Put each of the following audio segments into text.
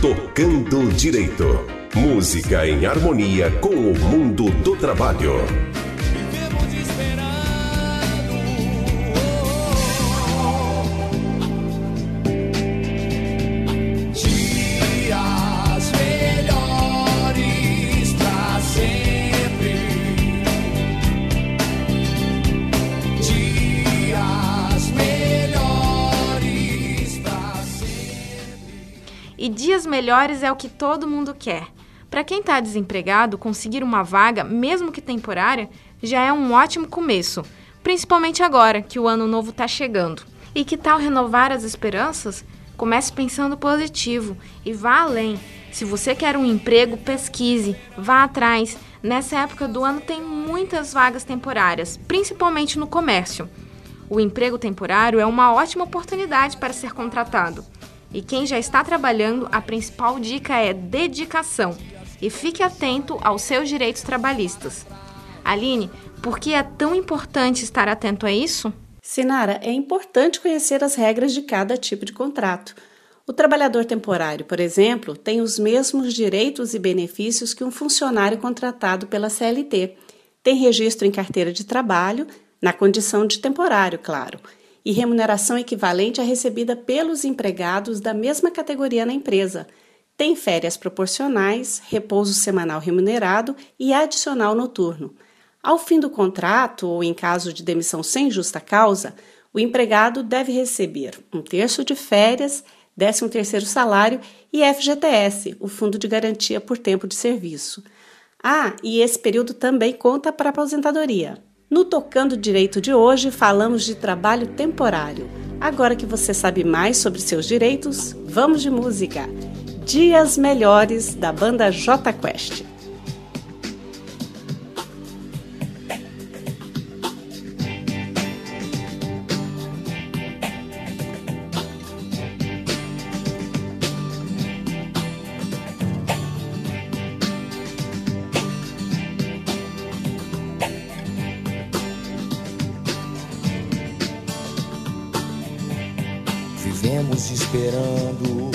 Tocando Direito. Música em harmonia com o mundo do trabalho. E dias melhores é o que todo mundo quer. Para quem está desempregado, conseguir uma vaga, mesmo que temporária, já é um ótimo começo, principalmente agora que o ano novo está chegando. E que tal renovar as esperanças? Comece pensando positivo e vá além. Se você quer um emprego, pesquise, vá atrás. Nessa época do ano tem muitas vagas temporárias, principalmente no comércio. O emprego temporário é uma ótima oportunidade para ser contratado. E quem já está trabalhando, a principal dica é dedicação. E fique atento aos seus direitos trabalhistas. Aline, por que é tão importante estar atento a isso? Sinara, é importante conhecer as regras de cada tipo de contrato. O trabalhador temporário, por exemplo, tem os mesmos direitos e benefícios que um funcionário contratado pela CLT. Tem registro em carteira de trabalho, na condição de temporário, claro e remuneração equivalente à recebida pelos empregados da mesma categoria na empresa. Tem férias proporcionais, repouso semanal remunerado e adicional noturno. Ao fim do contrato, ou em caso de demissão sem justa causa, o empregado deve receber um terço de férias, 13 terceiro salário e FGTS, o Fundo de Garantia por Tempo de Serviço. Ah, e esse período também conta para a aposentadoria. No Tocando Direito de hoje, falamos de trabalho temporário. Agora que você sabe mais sobre seus direitos, vamos de música. Dias Melhores, da banda J Quest. Vivemos esperando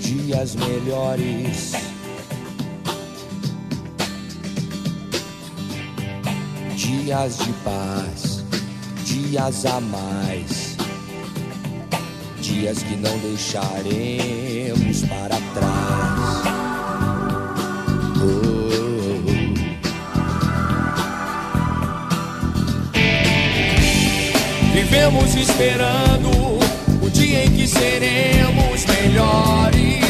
dias melhores. Dias de paz, dias a mais. Dias que não deixaremos para trás. Oh. Vivemos esperando seremos melhores.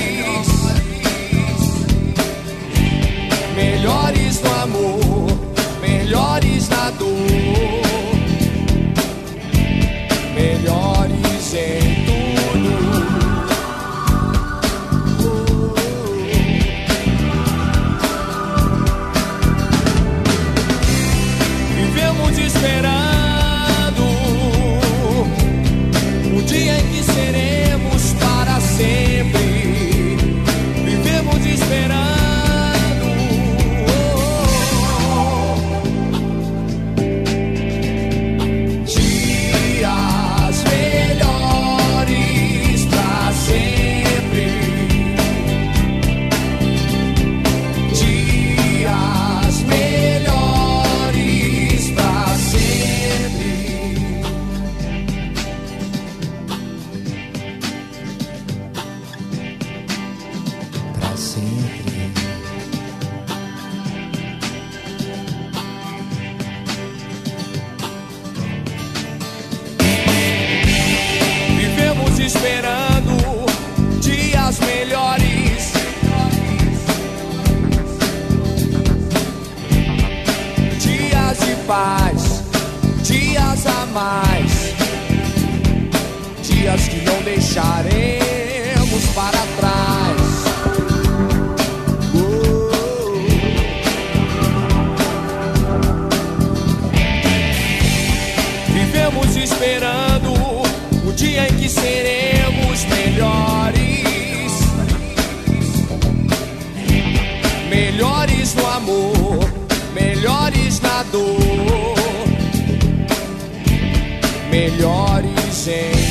Melhores no amor, melhores na dor, melhores em tudo. Vivemos esperando. paz, dias a mais, dias que não deixaremos para trás. Esperando o dia em que seremos amor, melhores na dor. melhores em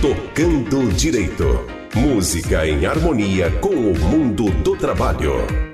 Tocando Direito. Música em harmonia com o mundo do trabalho.